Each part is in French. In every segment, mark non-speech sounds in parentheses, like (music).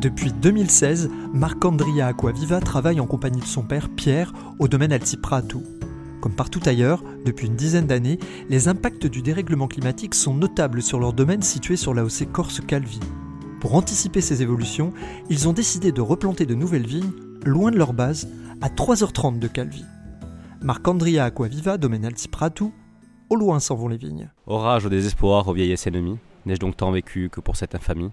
Depuis 2016, Marc-Andria Aquaviva travaille en compagnie de son père Pierre au domaine Altiprato. Comme partout ailleurs, depuis une dizaine d'années, les impacts du dérèglement climatique sont notables sur leur domaine situé sur la haussée Corse-Calvi. Pour anticiper ces évolutions, ils ont décidé de replanter de nouvelles vignes, loin de leur base, à 3h30 de Calvi. Marc-Andria Aquaviva, domaine Altiprato, au loin s'en vont les vignes. Orage au désespoir, aux vieillesses ennemies, n'ai-je donc tant vécu que pour cette infamie?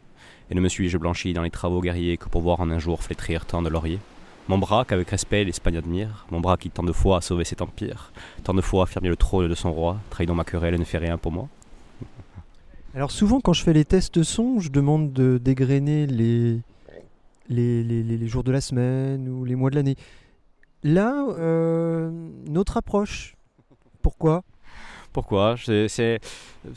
Et ne me suis-je blanchi dans les travaux guerriers que pour voir en un jour flétrir tant de lauriers? Mon bras qu'avec respect l'Espagne admire, mon bras qui tant de fois a sauvé cet empire, tant de fois a fermé le trône de son roi, trahi dans ma querelle et ne fait rien pour moi (laughs) Alors souvent quand je fais les tests de son, je demande de dégrainer les- les- les jours de la semaine ou les mois de l'année. Là, euh, notre approche. Pourquoi? Pourquoi? C'est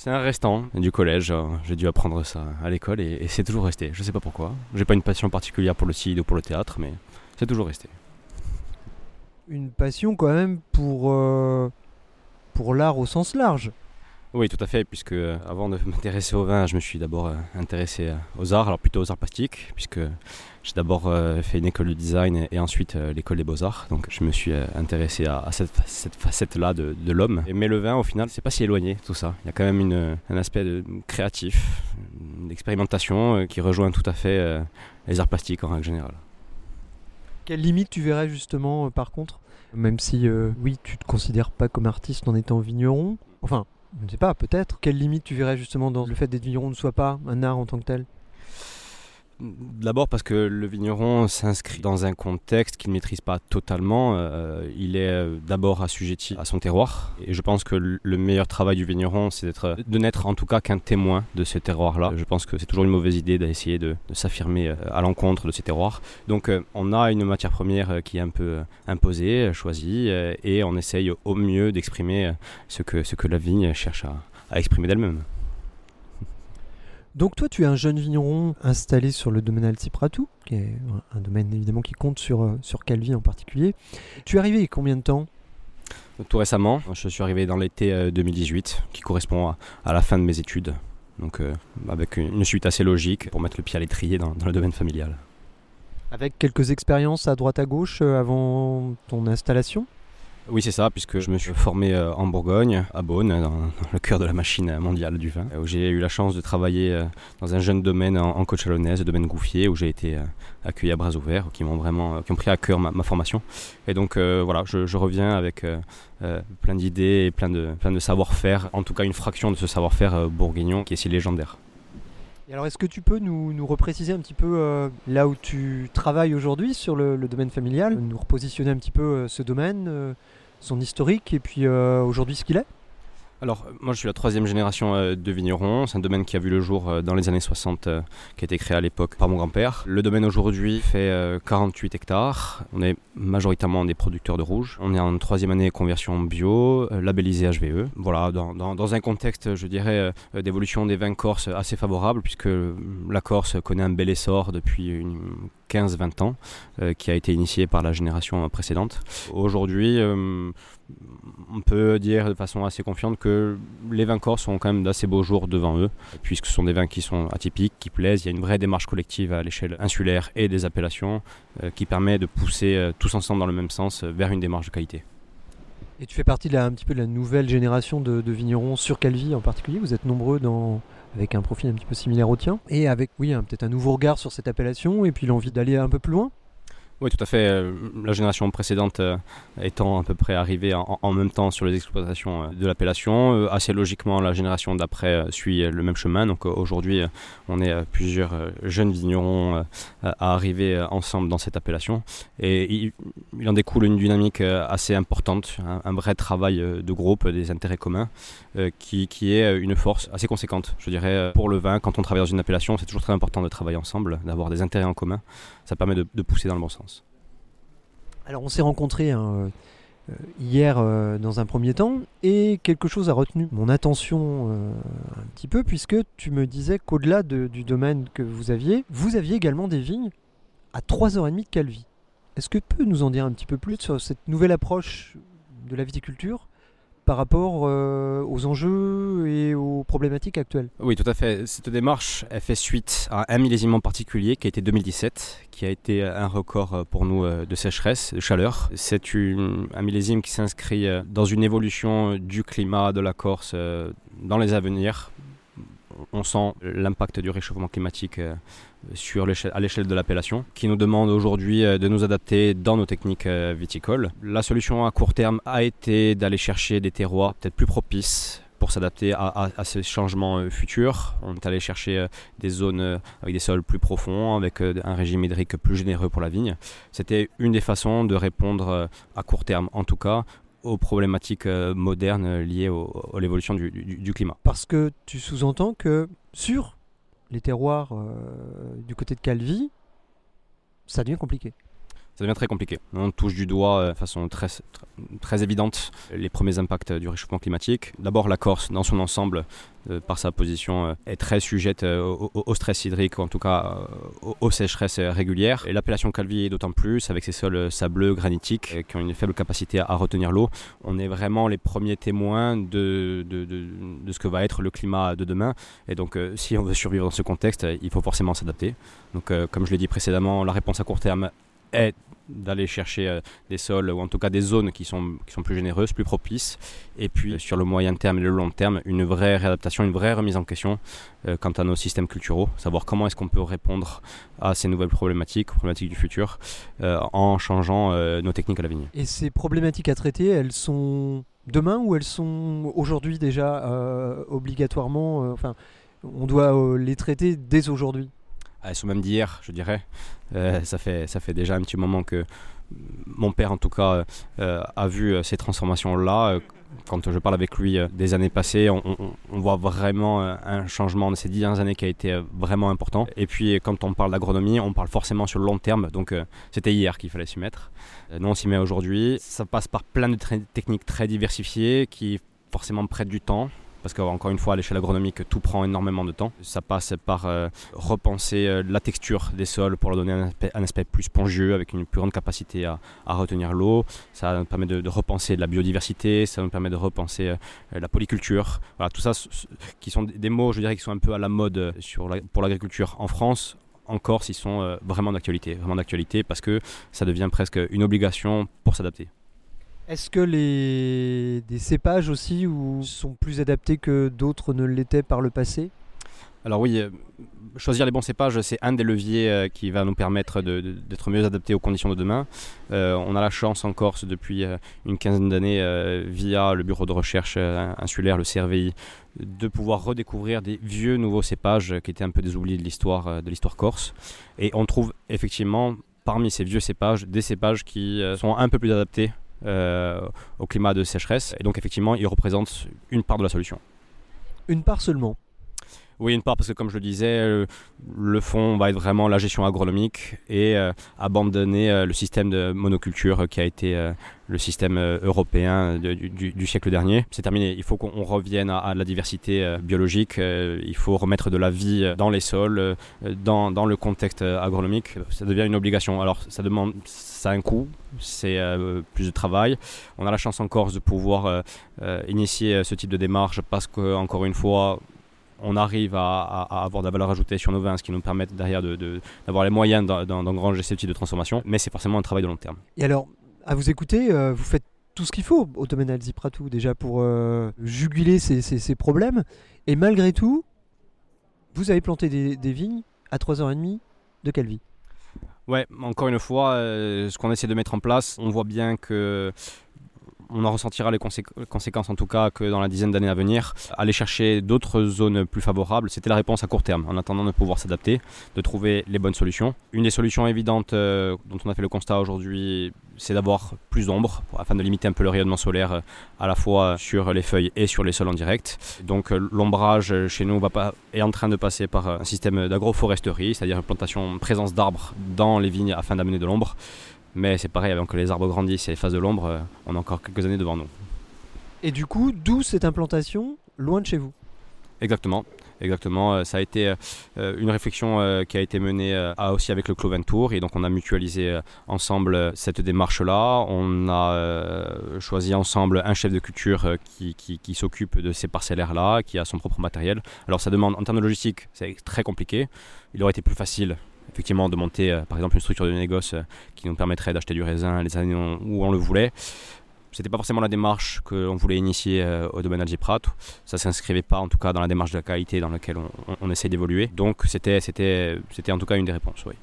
un restant du collège. euh, J'ai dû apprendre ça à l'école et, c'est toujours resté. Je sais pas pourquoi. J'ai pas une passion particulière pour le CID ou pour le théâtre, mais c'est toujours resté. Une passion quand même pour, euh, pour l'art au sens large. Oui, tout à fait, puisque euh, avant de (laughs) m'intéresser au vin, je me suis d'abord euh, intéressé euh, aux arts, alors plutôt aux arts plastiques, puisque j'ai d'abord fait une école de design et, ensuite l'école des beaux-arts. Donc je me suis intéressé à, cette, cette facette-là de, l'homme. Mais le vin, au final, c'est pas si éloigné tout ça. Il y a quand même une- un aspect de- créatif, d'expérimentation qui rejoint tout à fait les arts plastiques en règle générale. Quelle limite tu verrais justement par contre? Même si, oui, tu te considères pas comme artiste en étant vigneron? Enfin, je ne sais pas, peut-être. Quelle limite tu verrais justement dans le fait d'être vigneron ne soit pas un art en tant que tel? D'abord parce que le vigneron s'inscrit dans un contexte qu'il ne maîtrise pas totalement. Euh, il est euh, d'abord assujetti à son terroir. Et je pense que le le meilleur travail du vigneron, c'est d'être, de n'être en tout cas qu'un témoin de ce terroir-là. Je pense que c'est toujours une mauvaise idée d'essayer de, s'affirmer euh, à l'encontre de ces terroirs. Donc on a une matière première qui est un peu imposée, choisie, et on essaye au mieux d'exprimer ce que, ce que la vigne cherche à, à exprimer d'elle-même. Donc toi, tu es un jeune vigneron installé sur le domaine Altipratou, qui est un domaine évidemment qui compte sur, euh, sur Calvi en particulier. Tu es arrivé il y a combien de temps? Tout récemment, je suis arrivé dans l'été euh, 2018, qui correspond à, à la fin de mes études. Donc euh, avec une, une suite assez logique pour mettre le pied à l'étrier dans, dans le domaine familial. Avec quelques expériences à droite à gauche euh, avant ton installation? Oui, c'est ça, puisque je me suis formé euh, en Bourgogne, à Beaune, dans, dans le cœur de la machine mondiale du vin, où j'ai eu la chance de travailler euh, dans un jeune domaine en, en côte chalonnaise, le domaine Gouffier, où j'ai été euh, accueilli à bras ouverts, qui m'ont vraiment, qui ont pris à cœur ma, ma formation. Et donc euh, voilà, je, je reviens avec euh, plein d'idées et plein de, plein de savoir-faire, en tout cas une fraction de ce savoir-faire bourguignon qui est si légendaire. Et alors, est-ce que tu peux nous, nous repréciser un petit peu euh, là où tu travailles aujourd'hui sur le, le domaine familial, nous repositionner un petit peu euh, ce domaine, euh, son historique et puis euh, aujourd'hui ce qu'il est? Alors, moi je suis la troisième génération euh, de vignerons. C'est un domaine qui a vu le jour euh, dans les années 60, euh, qui a été créé à l'époque par mon grand-père. Le domaine aujourd'hui fait euh, 48 hectares. On est majoritairement des producteurs de rouge. On est en troisième année conversion bio, labellisé HVE. Voilà, dans, dans- un contexte, je dirais, d'évolution des vins corses assez favorable, puisque la Corse connaît un bel essor depuis une 15-20 ans, euh, qui a été initié par la génération précédente. Aujourd'hui, euh, on peut dire de façon assez confiante que les vins corses ont quand même d'assez beaux jours devant eux, puisque ce sont des vins qui sont atypiques, qui plaisent. Il y a une vraie démarche collective à l'échelle insulaire et des appellations euh, qui permet de pousser tous ensemble dans le même sens vers une démarche de qualité. Et tu fais partie de la, un petit peu de la nouvelle génération de, vignerons sur Calvi en particulier. Vous êtes nombreux dans, avec un profil un petit peu similaire au tien et avec oui peut-être un nouveau regard sur cette appellation et puis l'envie d'aller un peu plus loin. Oui, tout à fait. Euh, la génération précédente euh, étant à peu près arrivée en, même temps sur les exploitations euh, de l'appellation, assez logiquement, la génération d'après suit le même chemin. Donc aujourd'hui, on est plusieurs jeunes vignerons à arriver ensemble dans cette appellation. Et il, en découle une dynamique assez importante, un, vrai travail de groupe, des intérêts communs, qui, est une force assez conséquente, je dirais, pour le vin. Quand on travaille dans une appellation, c'est toujours très important de travailler ensemble, d'avoir des intérêts en commun. Ça permet de pousser dans le bon sens. Alors on s'est rencontrés hein, euh, hier euh, dans un premier temps et quelque chose a retenu mon attention euh, un petit peu puisque tu me disais qu'au-delà du domaine que vous aviez, vous aviez également des vignes à 3h30 de Calvi. Est-ce que tu peux nous en dire un petit peu plus sur cette nouvelle approche de la viticulture par rapport euh, aux enjeux et aux problématiques actuelles. Oui, tout à fait. Cette démarche, elle fait suite à un millésime en particulier qui a été 2017, qui a été un record euh, pour nous euh, de sécheresse, de chaleur. C'est un millésime qui s'inscrit dans une évolution du climat de la Corse dans les avenirs. On sent l'impact du réchauffement climatique sur à l'échelle de l'appellation, qui nous demande aujourd'hui euh, de nous adapter dans nos techniques euh, viticoles. La solution à court terme a été d'aller chercher des terroirs peut-être plus propices pour s'adapter à, ces changements euh, futurs. On est allé chercher des zones avec des sols plus profonds, avec un régime hydrique plus généreux pour la vigne. C'était une des façons de répondre à court terme, en tout cas, aux problématiques modernes liées à l'évolution du, du, climat. Parce que tu sous-entends que sur les terroirs euh, du côté de Calvi, ça devient compliqué ça devient très compliqué. On touche du doigt euh, de façon très, évidente les premiers impacts du réchauffement climatique. D'abord, la Corse, dans son ensemble, euh, par sa position, euh, est très sujette au, stress hydrique, ou en tout cas aux, sécheresses régulières. Et l'appellation Calvi, d'autant plus, avec ses sols sableux, granitiques, qui ont une faible capacité à, retenir l'eau. On est vraiment les premiers témoins de, de, ce que va être le climat de demain. Et donc, si on veut survivre dans ce contexte, il faut forcément s'adapter. Donc, comme je l'ai dit précédemment, la réponse à court terme est d'aller chercher euh, des sols ou en tout cas des zones qui sont, qui sont plus généreuses, plus propices. Et puis euh, sur le moyen terme et le long terme, une vraie réadaptation, une vraie remise en question euh, quant à nos systèmes culturels, savoir comment est-ce qu'on peut répondre à ces nouvelles problématiques, problématiques du futur, en changeant nos techniques à l'avenir. Et ces problématiques à traiter, elles sont demain ou elles sont aujourd'hui déjà obligatoirement, enfin, on doit les traiter dès aujourd'hui? Elles sont même d'hier, je dirais. Euh, ça, fait, ça fait déjà un petit moment que mon père, en tout cas, euh, a vu euh, ces transformations-là. Quand je parle avec lui des années passées, on, voit vraiment un changement de ces dix dernières années qui a été vraiment important. Et puis, quand on parle d'agronomie, on parle forcément sur le long terme. Donc, c'était hier qu'il fallait s'y mettre. nous, on s'y met aujourd'hui. Ça passe par plein de techniques très diversifiées qui forcément prêtent du temps parce qu'encore une fois, à l'échelle agronomique, tout prend énormément de temps. Ça passe par euh, repenser euh, la texture des sols pour leur donner un aspect, plus spongieux, avec une plus grande capacité à, retenir l'eau. Ça nous permet de, repenser la biodiversité, ça nous permet de repenser euh, la polyculture. Voilà, tout ça, qui sont des mots, je dirais, qui sont un peu à la mode pour l'agriculture en France en Corse, ils sont vraiment d'actualité, vraiment d'actualité parce que ça devient presque une obligation pour s'adapter. Est-ce que les des cépages aussi sont plus adaptés que d'autres ne l'étaient par le passé? Alors oui, euh, choisir les bons cépages, c'est un des leviers euh, qui va nous permettre d'être mieux adaptés aux conditions de demain. Euh, on a la chance en Corse depuis une quinzaine d'années, via le bureau de recherche insulaire, le CRVI, de pouvoir redécouvrir des vieux nouveaux cépages qui étaient un peu des oubliés de l'histoire de l'histoire corse. Et on trouve effectivement parmi ces vieux cépages des cépages qui sont un peu plus adaptés au climat de sécheresse. Et donc effectivement, il représente une part de la solution. Une part seulement oui, une part parce que comme je le disais, euh, le fond va être vraiment la gestion agronomique et euh, abandonner le système de monoculture qui a été le système européen du, siècle dernier. C'est terminé. Il faut qu'on revienne à, la diversité biologique. il faut remettre de la vie dans les sols, dans, dans, le contexte agronomique. Ça devient une obligation. Alors ça demande, ça a un coût, c'est euh, plus de travail. On a la chance en Corse de pouvoir euh, euh, initier ce type de démarche parce que, encore une fois, on arrive à, avoir de la valeur ajoutée sur nos vins, ce qui nous permet derrière d'avoir les moyens d'engranger ce type de transformation, mais c'est forcément un travail de long terme. Et alors, à vous écouter, vous faites tout ce qu'il faut au domaine Alzi Pratou déjà pour juguler ces, problèmes, et malgré tout, vous avez planté des, des vignes à 3h30 de Calvi. Ouais, encore une fois, euh, ce qu'on essaie de mettre en place, on voit bien que on en ressentira les conséquences en tout cas que dans la dizaine d'années à venir. Aller chercher d'autres zones plus favorables, c'était la réponse à court terme, en attendant de pouvoir s'adapter, de trouver les bonnes solutions. Une des solutions évidentes euh, dont on a fait le constat aujourd'hui, c'est d'avoir plus d'ombre afin de limiter un peu le rayonnement solaire euh, à la fois sur les feuilles et sur les sols en direct. Donc euh, l'ombrage chez nous va pas, est en train de passer par un système d'agroforesterie, c'est-à-dire une plantation, présence d'arbres dans les vignes afin d'amener de l'ombre. Mais c'est pareil, avant que les arbres grandissent et les phases de l'ombre, euh, on a encore quelques années devant nous. Et du coup, d'où cette implantation loin de chez vous Exactement. Exactement, euh, ça a été euh, une réflexion qui a été menée aussi avec le Cloventour et donc on a mutualisé ensemble cette démarche-là. On a choisi ensemble un chef de culture qui, qui s'occupe de ces parcellaires-là, qui a son propre matériel. Alors ça demande, en termes de logistique, c'est très compliqué. Il aurait été plus facile effectivement de monter euh, par exemple une structure de négoce euh, qui nous permettrait d'acheter du raisin les années où on le voulait. C'était pas forcément la démarche qu'on voulait initier euh, au domaine Algiprat. Ça s'inscrivait pas en tout cas dans la démarche de la qualité dans laquelle on, essaie d'évoluer. Donc c'était, c'était, c'était en tout cas une des réponses. Oui.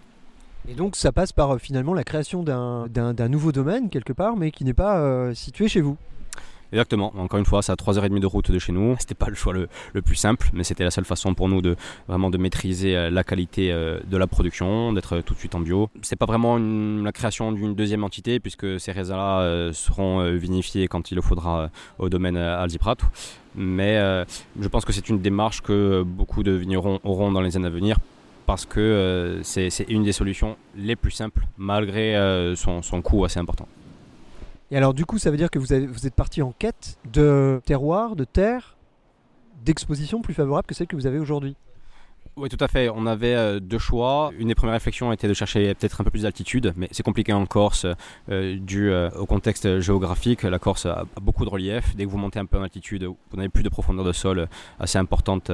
Et donc ça passe par finalement la création d'un, d'un, nouveau domaine quelque part, mais qui n'est pas situé chez vous. Exactement. Encore une fois, c'est à 3h30 de route de chez nous. C'était pas le choix le, plus simple, mais c'était la seule façon pour nous de vraiment de maîtriser euh, la qualité euh, de la production, d'être tout de suite en bio. C'est pas vraiment la création d'une deuxième entité puisque ces raisins-là euh, seront vinifiés quand il le faudra au domaine Alziprat. Mais je pense que c'est une démarche que beaucoup de vignerons auront dans les années à venir parce que c'est une des solutions les plus simples malgré son coût assez important. Et alors du coup, ça veut dire que vous, vous êtes parti en quête de terroir, de terre, d'exposition plus favorable que celle que vous avez aujourd'hui. Oui, tout à fait. On avait euh, deux choix. Une des premières réflexions était de chercher peut-être un peu plus d'altitude, mais c'est compliqué en Corse euh, dû euh, au contexte géographique. La Corse a, beaucoup de relief. Dès que vous montez un peu en altitude, vous n'avez plus de profondeur de sol assez importante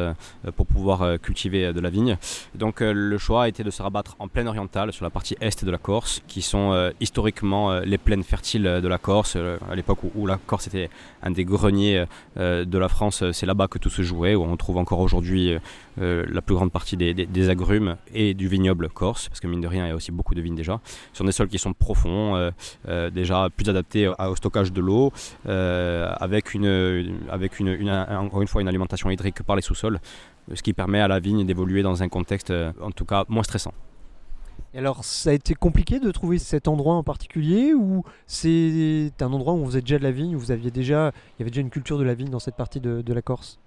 pour pouvoir cultiver de la vigne. Donc le choix été de se rabattre en plaine orientale sur la partie est de la Corse, qui sont historiquement les plaines fertiles de la Corse. à l'époque où, la Corse était un des greniers de la France, c'est là-bas que tout se jouait, où on trouve encore aujourd'hui la plus grande partie des, agrumes et du vignoble corse, parce que mine de rien, il y a aussi beaucoup de vignes déjà, sur des sols qui sont profonds, euh, euh, déjà plus adaptés au stockage de l'eau, euh, avec, une, avec une, encore une fois une alimentation hydrique par les sous-sols, ce qui permet à la vigne d'évoluer dans un contexte en tout cas moins stressant. Alors, ça a été compliqué de trouver cet endroit en particulier ou c'est un endroit où vous faisait déjà de la vigne, où vous aviez déjà, il y avait déjà une culture de la vigne dans cette partie de la Corse?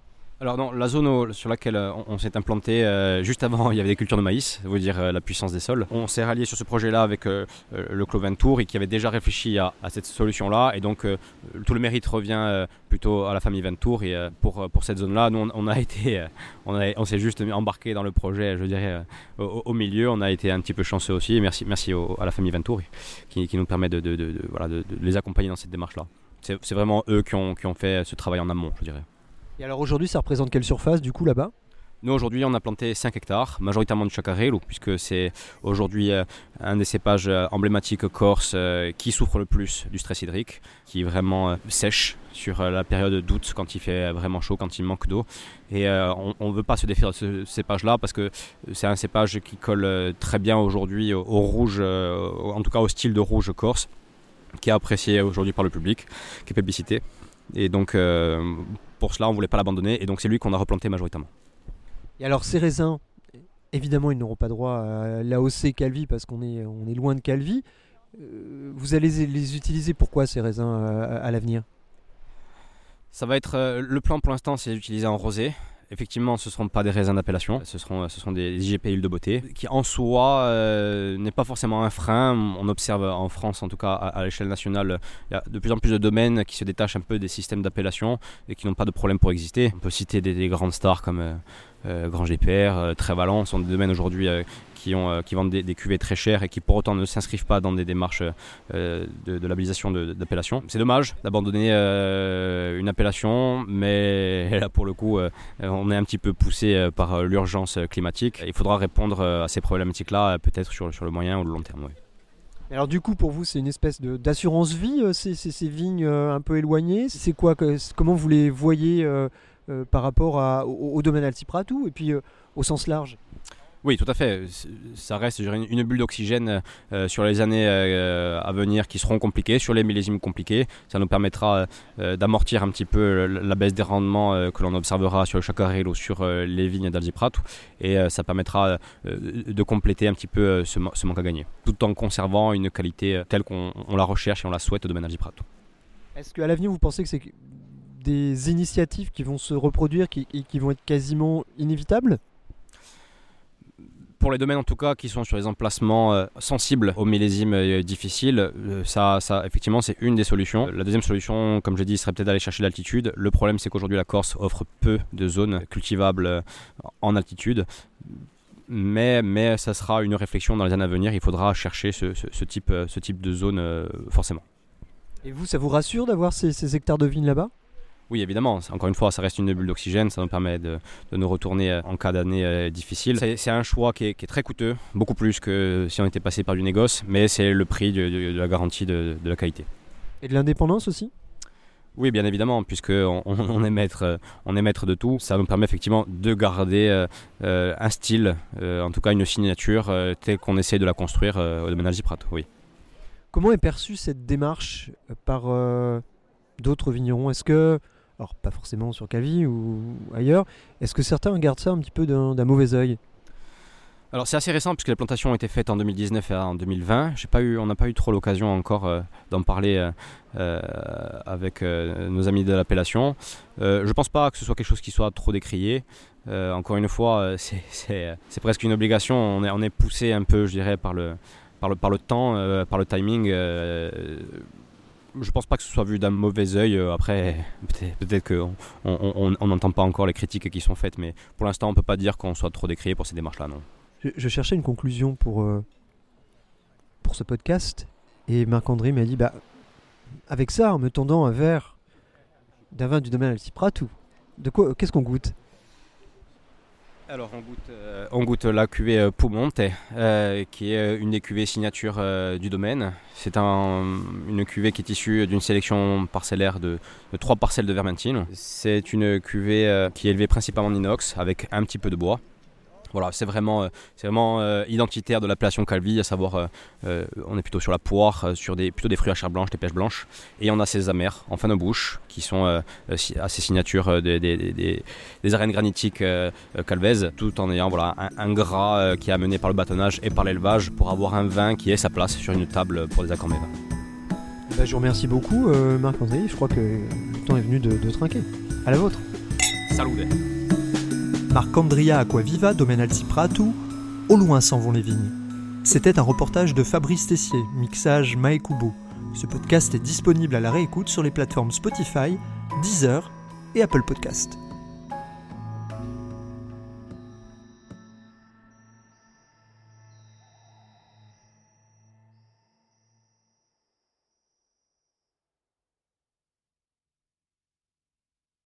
Alors non, la zone sur laquelle euh, on, s'est implanté, euh, juste avant, (laughs) il y avait des cultures de maïs, veut dire euh, la puissance des sols. On s'est rallié sur ce projet-là avec le Cloventour et qui avait déjà réfléchi à, cette solution-là. Et donc tout le mérite revient plutôt à la famille Ventour. Et pour, pour cette zone-là, nous on, a (laughs) été, on, on s'est juste embarqué dans le projet, je dirais, au, milieu. On a été un petit peu chanceux aussi. Merci, merci à la famille Ventour qui, nous permet de, de, voilà, de, les accompagner dans cette démarche-là. C'est vraiment eux qui ont, qui ont fait ce travail en amont, je dirais. Et alors aujourd'hui, ça représente quelle surface du coup là-bas? Nous aujourd'hui on a planté 5 hectares, majoritairement du chacarello, puisque c'est aujourd'hui euh, un des cépages euh, emblématiques corse euh, qui souffre le plus du stress hydrique, qui vraiment sèche sur la période d'août quand il fait vraiment chaud, quand il manque d'eau. Et on ne veut pas se défier de ce cépage-là parce que c'est un cépage qui colle très bien aujourd'hui au, rouge, en tout cas au style de rouge corse, qui est apprécié aujourd'hui par le public, qui est publicité. Et donc pour cela, on ne voulait pas l'abandonner et donc c'est lui qu'on a replanté majoritairement. Et alors ces raisins, évidemment, ils n'auront pas droit à l'AOC Calvi parce qu'on est, on est loin de Calvi. Euh, vous allez les utiliser pourquoi ces raisins euh, à, l'avenir? Ça va être euh, le plan pour l'instant, c'est d'utiliser en rosé. Effectivement, ce ne seront pas des raisins d'appellation, ce seront, ce des IGP de beauté, qui en soi euh, n'est pas forcément un frein. On observe en France, en tout cas à, l'échelle nationale, il y a de plus en plus de domaines qui se détachent un peu des systèmes d'appellation et qui n'ont pas de problème pour exister. On peut citer des, grandes stars comme euh, Grand GPR, Trévalent, sont des domaines aujourd'hui qui, ont, qui vendent des, cuvées très chères et qui pour autant ne s'inscrivent pas dans des démarches de, de, labellisation d'appellation. C'est dommage d'abandonner une appellation, mais (laughs) là pour le coup, on est un petit peu poussé par l'urgence climatique. Il faudra répondre à ces problématiques-là, peut-être sur, sur le moyen ou le long terme. Alors du coup, pour vous, c'est une espèce d'assurance vie, ces, ces, vignes un peu éloignées? C'est quoi Comment vous les voyez par rapport à, au, domaine Altipratou et puis au sens large Oui, tout à fait. Ça reste une bulle d'oxygène euh, sur les années euh, à venir qui seront compliquées, sur les millésimes compliqués. Ça nous permettra euh, d'amortir un petit peu la baisse des rendements que l'on observera sur le chacaril ou sur les vignes d'Alziprato. Et ça permettra de compléter un petit peu ce, manque à gagner, tout en conservant une qualité telle qu'on la recherche et on la souhaite au domaine d'Alziprato. Est-ce qu'à l'avenir, vous pensez que c'est des initiatives qui vont se reproduire, qui, qui vont être quasiment inévitables? Pour les domaines en tout cas qui sont sur les emplacements euh, sensibles aux millésimes euh, difficiles, euh, ça, ça effectivement c'est une des solutions. La deuxième solution, comme je dis, serait peut-être d'aller chercher l'altitude. Le problème c'est qu'aujourd'hui la Corse offre peu de zones cultivables en altitude. Mais, mais ça sera une réflexion dans les années à venir. Il faudra chercher ce, type, ce type de zone forcément. Et vous, ça vous rassure d'avoir ces, ces hectares de vignes là-bas? Oui, évidemment. Encore une fois, ça reste une bulle d'oxygène. Ça nous permet de, nous retourner euh, en cas d'année euh, difficile. C'est un choix qui est, très coûteux, beaucoup plus que si on était passé par du négoce, mais c'est le prix de, la garantie de, la qualité. Et de l'indépendance aussi? Oui, bien évidemment, puisqu'on (laughs) on est, maître, on est maître de tout. Ça nous permet effectivement de garder euh, un style, en tout cas une signature, telle qu'on essaie de la construire au domaine Prato. Oui. Comment est perçue cette démarche par d'autres vignerons? Est-ce que alors pas forcément sur Calvi ou ailleurs, est-ce que certains regardent ça un petit peu d'un mauvais oeil alors c'est assez récent puisque les plantations ont été faites en 2019 et en 2020. Pas eu, on n'a pas eu trop l'occasion encore euh, d'en parler euh, euh, avec nos amis de l'appellation. je ne pense pas que ce soit quelque chose qui soit trop décrié. encore une fois, c'est presque une obligation. On est, poussé un peu, je dirais, par le temps, par le timing je pense pas que ce soit vu d'un mauvais oeil. Euh, après, peut-être qu'on n'entend pas encore les critiques qui sont faites, mais pour l'instant, on peut pas dire qu'on soit trop décrié pour ces démarches-là, non. Je, cherchais une conclusion pour, euh, pour ce podcast, et Marc-André m'a dit bah, avec ça, en me tendant un verre d'un vin du domaine Altipratou, de quoi, qu'est-ce qu'on goûte? Alors euh, on goûte, la cuvée euh, Poumonte, euh, qui est une des cuvées signature du domaine. C'est une cuvée qui est issue d'une sélection parcellaire de, trois parcelles de Vermentine. C'est une cuvée qui est élevée principalement en inox avec un petit peu de bois. Voilà, c'est vraiment, euh, c'est vraiment euh, identitaire de l'appellation Calvi, à savoir, euh, on est plutôt sur la poire, sur des, plutôt des fruits à chair blanche, des pêches blanches, et on a ces amers en fin de bouche, qui sont assez signatures des, des, arènes granitiques calvaises, tout en ayant voilà, un, gras qui est amené par le bâtonnage et par l'élevage pour avoir un vin qui ait sa place sur une table pour des accords eh ben, je vous remercie beaucoup, Marc-André. Je crois que le temps est venu de, de trinquer. À la vôtre. Salut. Marc-Andria Aquaviva, domaine Altipratu, au loin s'en vont les vignes. C'était un reportage de Fabrice Tessier, mixage Maekubo. Ce podcast est disponible à la réécoute sur les plateformes Spotify, Deezer et Apple Podcast.